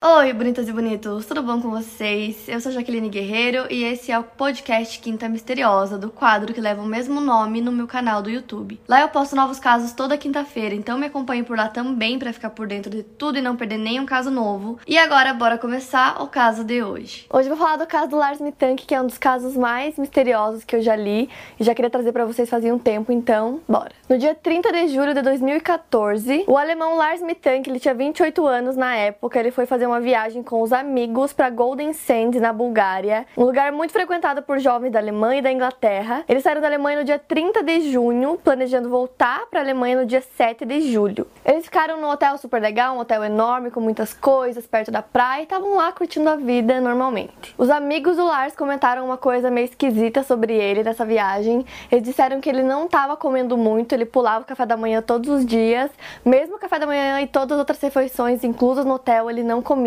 Oi, bonitas e bonitos, tudo bom com vocês? Eu sou Jaqueline Guerreiro e esse é o podcast Quinta Misteriosa, do quadro que leva o mesmo nome no meu canal do YouTube. Lá eu posto novos casos toda quinta-feira, então me acompanhe por lá também para ficar por dentro de tudo e não perder nenhum caso novo. E agora, bora começar o caso de hoje. Hoje eu vou falar do caso do Lars Mittank, que é um dos casos mais misteriosos que eu já li e já queria trazer para vocês fazia um tempo, então bora. No dia 30 de julho de 2014, o alemão Lars Mittank, ele tinha 28 anos na época, ele foi fazer uma viagem com os amigos para Golden Sands, na Bulgária, um lugar muito frequentado por jovens da Alemanha e da Inglaterra. Eles saíram da Alemanha no dia 30 de junho, planejando voltar para a Alemanha no dia 7 de julho. Eles ficaram num hotel super legal, um hotel enorme com muitas coisas, perto da praia, e estavam lá curtindo a vida normalmente. Os amigos do Lars comentaram uma coisa meio esquisita sobre ele nessa viagem. Eles disseram que ele não estava comendo muito, ele pulava o café da manhã todos os dias, mesmo o café da manhã e todas as outras refeições inclusas no hotel, ele não comia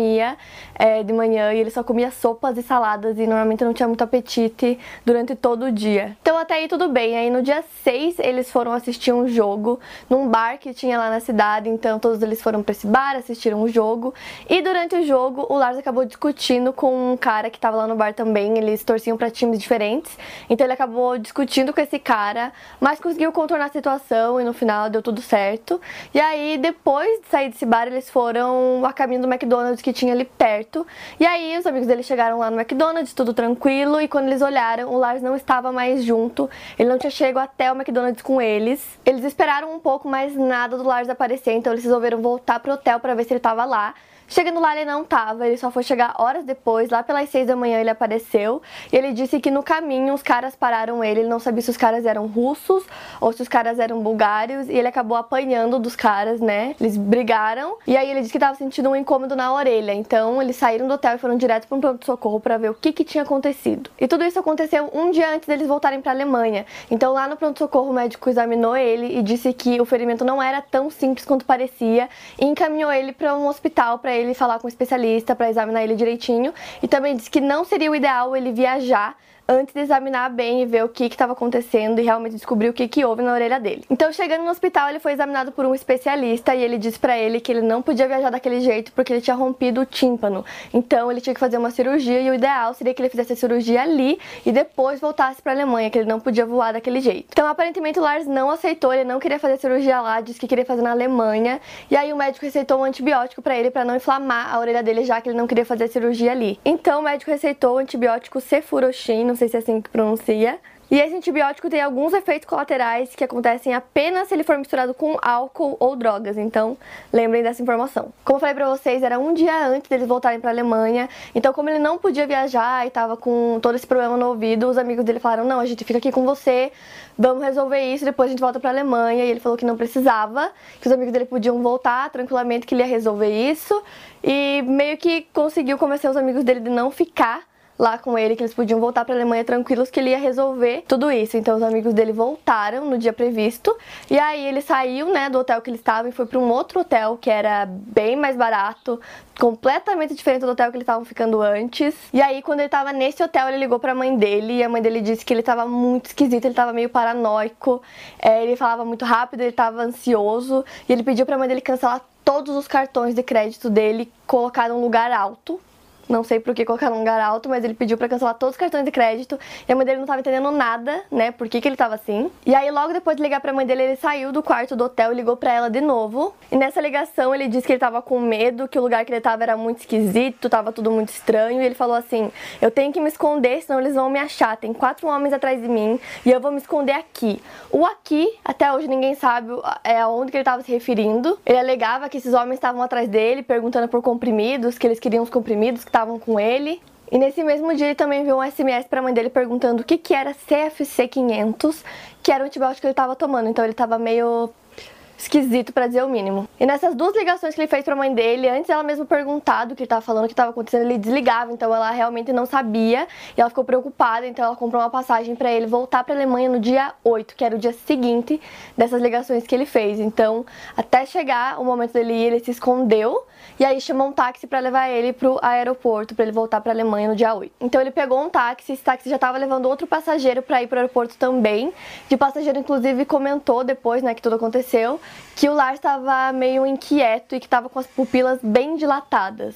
é, de manhã e ele só comia sopas e saladas e normalmente não tinha muito apetite durante todo o dia. Então até aí tudo bem. Aí no dia 6 eles foram assistir um jogo num bar que tinha lá na cidade, então todos eles foram para esse bar, assistiram o jogo e durante o jogo o Lars acabou discutindo com um cara que tava lá no bar também, eles torciam para times diferentes, então ele acabou discutindo com esse cara, mas conseguiu contornar a situação e no final deu tudo certo. E aí depois de sair desse bar eles foram a caminho do McDonald's que tinha ali perto. E aí os amigos dele chegaram lá no McDonald's, tudo tranquilo, e quando eles olharam, o Lars não estava mais junto. Ele não tinha chegado até o McDonald's com eles. Eles esperaram um pouco, mas nada do Lars aparecer, então eles resolveram voltar pro hotel para ver se ele estava lá. Chegando lá ele não tava, ele só foi chegar horas depois, lá pelas seis da manhã ele apareceu e ele disse que no caminho os caras pararam ele, ele não sabia se os caras eram russos ou se os caras eram bulgários e ele acabou apanhando dos caras, né? Eles brigaram e aí ele disse que tava sentindo um incômodo na orelha, então eles saíram do hotel e foram direto para um pronto-socorro para ver o que que tinha acontecido. E tudo isso aconteceu um dia antes deles voltarem para Alemanha. Então lá no pronto-socorro o médico examinou ele e disse que o ferimento não era tão simples quanto parecia e encaminhou ele para um hospital para ele ele falar com um especialista para examinar ele direitinho. E também disse que não seria o ideal ele viajar antes de examinar bem e ver o que estava acontecendo e realmente descobrir o que, que houve na orelha dele. Então, chegando no hospital, ele foi examinado por um especialista e ele disse para ele que ele não podia viajar daquele jeito porque ele tinha rompido o tímpano. Então, ele tinha que fazer uma cirurgia e o ideal seria que ele fizesse a cirurgia ali e depois voltasse para a Alemanha, que ele não podia voar daquele jeito. Então, aparentemente, o Lars não aceitou, ele não queria fazer a cirurgia lá, disse que queria fazer na Alemanha. E aí, o médico receitou um antibiótico para ele para não inflamar a orelha dele, já que ele não queria fazer a cirurgia ali. Então, o médico receitou o antibiótico Cefuroshin, não sei se é assim que pronuncia. E esse antibiótico tem alguns efeitos colaterais que acontecem apenas se ele for misturado com álcool ou drogas. Então, lembrem dessa informação. Como eu falei pra vocês, era um dia antes deles voltarem pra Alemanha. Então, como ele não podia viajar e tava com todo esse problema no ouvido, os amigos dele falaram: Não, a gente fica aqui com você, vamos resolver isso, depois a gente volta pra Alemanha. E ele falou que não precisava, que os amigos dele podiam voltar tranquilamente, que ele ia resolver isso. E meio que conseguiu convencer os amigos dele de não ficar lá com ele que eles podiam voltar para a Alemanha tranquilos que ele ia resolver tudo isso. Então os amigos dele voltaram no dia previsto e aí ele saiu, né, do hotel que ele estava e foi para um outro hotel que era bem mais barato, completamente diferente do hotel que eles estavam ficando antes. E aí quando ele estava nesse hotel, ele ligou para a mãe dele e a mãe dele disse que ele estava muito esquisito, ele estava meio paranoico, é, ele falava muito rápido, ele estava ansioso e ele pediu para a mãe dele cancelar todos os cartões de crédito dele, colocar num lugar alto não sei por que colocaram um lugar alto, mas ele pediu para cancelar todos os cartões de crédito. E a mãe dele não tava entendendo nada, né? Por que, que ele tava assim. E aí, logo depois de ligar pra mãe dele, ele saiu do quarto do hotel e ligou pra ela de novo. E nessa ligação, ele disse que ele tava com medo, que o lugar que ele tava era muito esquisito, tava tudo muito estranho. E ele falou assim: Eu tenho que me esconder, senão eles vão me achar. Tem quatro homens atrás de mim e eu vou me esconder aqui. O aqui, até hoje ninguém sabe é aonde que ele tava se referindo. Ele alegava que esses homens estavam atrás dele, perguntando por comprimidos, que eles queriam os comprimidos, que estavam com ele. E nesse mesmo dia ele também viu um SMS para a mãe dele perguntando o que, que era CFC 500, que era o antibiótico que ele estava tomando. Então ele estava meio esquisito para dizer o mínimo. E nessas duas ligações que ele fez para a mãe dele, antes ela mesmo perguntar do que ele tava falando, o que estava acontecendo, ele desligava, então ela realmente não sabia e ela ficou preocupada, então ela comprou uma passagem para ele voltar para Alemanha no dia 8, que era o dia seguinte dessas ligações que ele fez. Então, até chegar o momento dele ir, ele se escondeu e aí chamou um táxi para levar ele pro aeroporto, para ele voltar para Alemanha no dia 8. Então ele pegou um táxi, esse táxi já estava levando outro passageiro para ir pro aeroporto também. De passageiro inclusive comentou depois, né, que tudo aconteceu que o Lars estava meio inquieto e que estava com as pupilas bem dilatadas.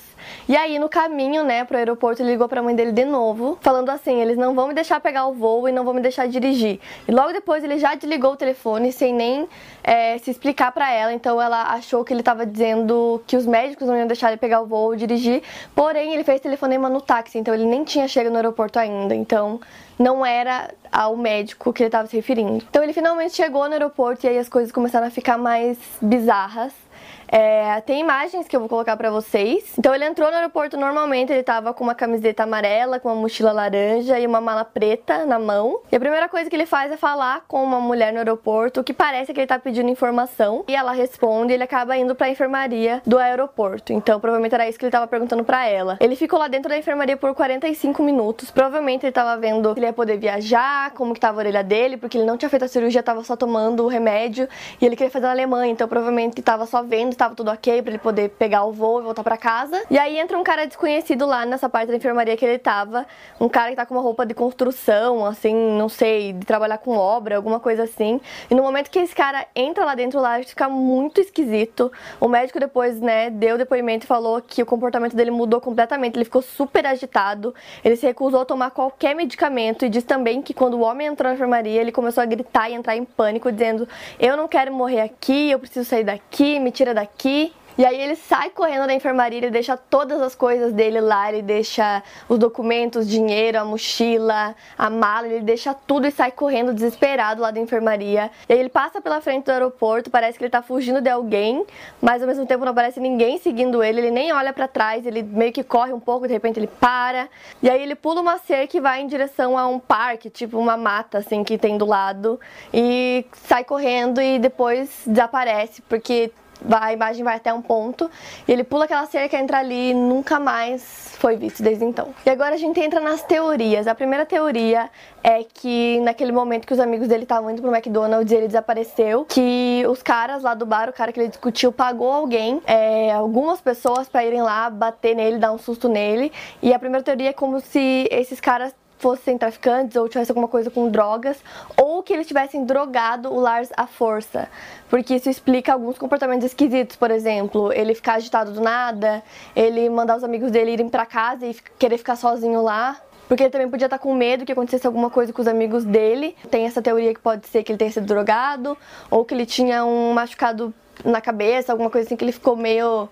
E aí no caminho, né, pro aeroporto, ele ligou para a mãe dele de novo, falando assim: "Eles não vão me deixar pegar o voo e não vão me deixar dirigir". E logo depois ele já desligou o telefone sem nem é, se explicar para ela. Então ela achou que ele estava dizendo que os médicos não iam deixar ele pegar o voo e dirigir. Porém, ele fez telefonema no táxi, então ele nem tinha chegado no aeroporto ainda. Então não era ao médico que ele estava se referindo. Então ele finalmente chegou no aeroporto e aí as coisas começaram a ficar mais bizarras. É, tem imagens que eu vou colocar pra vocês. Então ele entrou no aeroporto normalmente, ele tava com uma camiseta amarela, com uma mochila laranja e uma mala preta na mão. E a primeira coisa que ele faz é falar com uma mulher no aeroporto, que parece que ele tá pedindo informação. E ela responde e ele acaba indo pra enfermaria do aeroporto. Então provavelmente era isso que ele tava perguntando pra ela. Ele ficou lá dentro da enfermaria por 45 minutos. Provavelmente ele tava vendo se ele ia poder viajar, como que tava a orelha dele, porque ele não tinha feito a cirurgia, tava só tomando o remédio. E ele queria fazer na Alemanha, então provavelmente tava só vendo estava tudo ok para ele poder pegar o voo e voltar para casa. E aí entra um cara desconhecido lá nessa parte da enfermaria que ele tava, um cara que tá com uma roupa de construção, assim, não sei, de trabalhar com obra, alguma coisa assim. E no momento que esse cara entra lá dentro lá, fica muito esquisito. O médico depois, né, deu depoimento e falou que o comportamento dele mudou completamente, ele ficou super agitado, ele se recusou a tomar qualquer medicamento e diz também que quando o homem entrou na enfermaria, ele começou a gritar e entrar em pânico, dizendo: "Eu não quero morrer aqui, eu preciso sair daqui, me tira daqui aqui. E aí ele sai correndo da enfermaria, ele deixa todas as coisas dele lá, ele deixa os documentos, dinheiro, a mochila, a mala, ele deixa tudo e sai correndo desesperado lá da enfermaria. E aí ele passa pela frente do aeroporto, parece que ele tá fugindo de alguém, mas ao mesmo tempo não aparece ninguém seguindo ele, ele nem olha para trás, ele meio que corre um pouco, de repente ele para. E aí ele pula uma cerca e vai em direção a um parque, tipo uma mata assim que tem do lado, e sai correndo e depois desaparece, porque a imagem vai até um ponto e ele pula aquela cerca, entra ali e nunca mais foi visto desde então. E agora a gente entra nas teorias. A primeira teoria é que naquele momento que os amigos dele estavam indo pro McDonald's ele desapareceu, que os caras lá do bar, o cara que ele discutiu, pagou alguém, é, algumas pessoas para irem lá bater nele, dar um susto nele. E a primeira teoria é como se esses caras fossem traficantes ou tivesse alguma coisa com drogas, ou que eles tivessem drogado o Lars à força. Porque isso explica alguns comportamentos esquisitos, por exemplo, ele ficar agitado do nada, ele mandar os amigos dele irem para casa e querer ficar sozinho lá. Porque ele também podia estar com medo que acontecesse alguma coisa com os amigos dele. Tem essa teoria que pode ser que ele tenha sido drogado, ou que ele tinha um machucado na cabeça, alguma coisa assim que ele ficou meio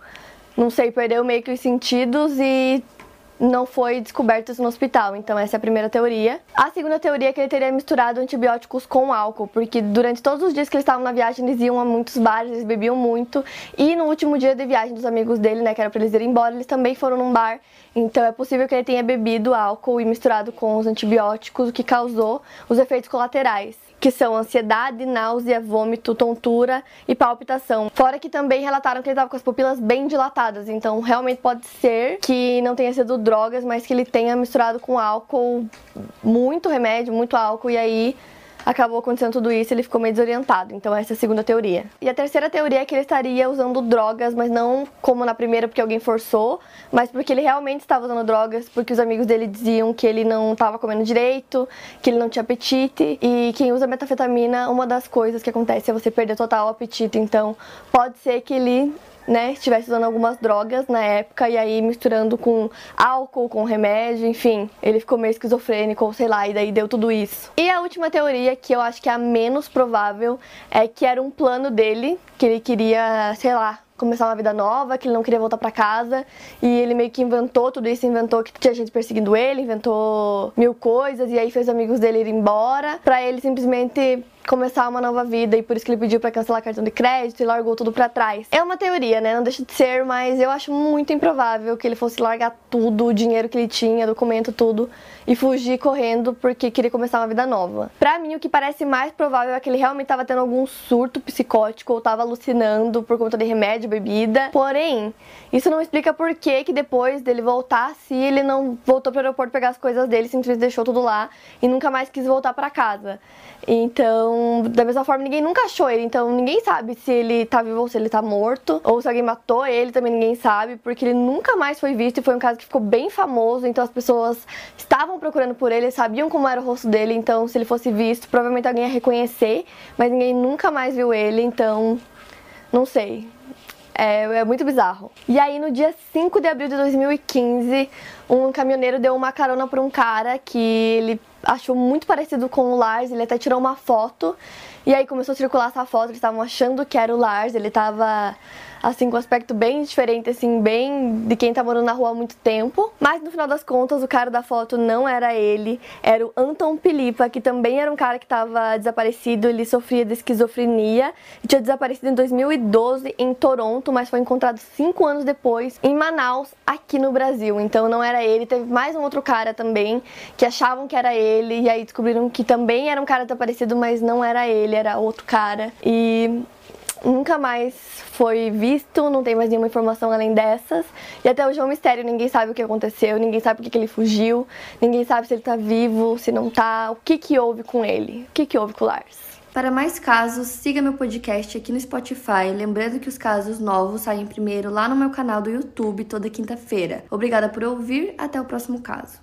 não sei, perdeu meio que os sentidos e não foi descoberto no hospital. Então, essa é a primeira teoria. A segunda teoria é que ele teria misturado antibióticos com álcool, porque durante todos os dias que eles estavam na viagem, eles iam a muitos bares, eles bebiam muito. E no último dia de viagem dos amigos dele, né, que era pra eles irem embora, eles também foram num bar. Então, é possível que ele tenha bebido álcool e misturado com os antibióticos, o que causou os efeitos colaterais que são ansiedade, náusea, vômito, tontura e palpitação. Fora que também relataram que ele estava com as pupilas bem dilatadas, então realmente pode ser que não tenha sido drogas, mas que ele tenha misturado com álcool, muito remédio, muito álcool, e aí acabou acontecendo tudo isso ele ficou meio desorientado. Então essa é a segunda teoria. E a terceira teoria é que ele estaria usando drogas, mas não como na primeira porque alguém forçou, mas porque ele realmente estava usando drogas, porque os amigos dele diziam que ele não estava comendo direito, que ele não tinha apetite. E quem usa metafetamina, uma das coisas que acontece é você perder total apetite. Então pode ser que ele né, estivesse usando algumas drogas na época e aí misturando com álcool, com remédio, enfim, ele ficou meio esquizofrênico, sei lá, e daí deu tudo isso. E a última teoria, que eu acho que é a menos provável, é que era um plano dele, que ele queria, sei lá, começar uma vida nova, que ele não queria voltar para casa, e ele meio que inventou tudo isso, inventou que tinha gente perseguindo ele, inventou mil coisas e aí fez amigos dele ir embora, para ele simplesmente começar uma nova vida e por isso que ele pediu para cancelar cartão de crédito e largou tudo para trás. É uma teoria, né? Não deixa de ser, mas eu acho muito improvável que ele fosse largar tudo, o dinheiro que ele tinha, documento, tudo e fugir correndo porque queria começar uma vida nova. Para mim, o que parece mais provável é que ele realmente tava tendo algum surto psicótico ou tava alucinando por conta de remédio, bebida. Porém, isso não explica por que que depois dele voltar, se ele não voltou pro aeroporto pegar as coisas dele, simplesmente deixou tudo lá e nunca mais quis voltar para casa. Então, da mesma forma, ninguém nunca achou ele. Então, ninguém sabe se ele tá vivo ou se ele tá morto. Ou se alguém matou ele, também ninguém sabe. Porque ele nunca mais foi visto e foi um caso que ficou bem famoso. Então, as pessoas estavam procurando por ele, sabiam como era o rosto dele. Então, se ele fosse visto, provavelmente alguém ia reconhecer. Mas ninguém nunca mais viu ele. Então, Não sei. É, é, muito bizarro. E aí, no dia 5 de abril de 2015, um caminhoneiro deu uma carona para um cara que ele achou muito parecido com o Lars, ele até tirou uma foto. E aí começou a circular essa foto, eles estavam achando que era o Lars, ele tava assim, com um aspecto bem diferente, assim, bem de quem tá morando na rua há muito tempo. Mas no final das contas, o cara da foto não era ele, era o Anton Pilipa, que também era um cara que tava desaparecido, ele sofria de esquizofrenia e tinha desaparecido em 2012 em Toronto, mas foi encontrado cinco anos depois em Manaus, aqui no Brasil. Então não era ele, teve mais um outro cara também que achavam que era ele e aí descobriram que também era um cara desaparecido, mas não era ele, era outro cara. E nunca mais foi visto, não tem mais nenhuma informação além dessas. E até hoje é um mistério, ninguém sabe o que aconteceu, ninguém sabe por que ele fugiu, ninguém sabe se ele tá vivo, se não tá, o que que houve com ele, o que que houve com o Lars. Para mais casos, siga meu podcast aqui no Spotify. Lembrando que os casos novos saem primeiro lá no meu canal do YouTube toda quinta-feira. Obrigada por ouvir, até o próximo caso.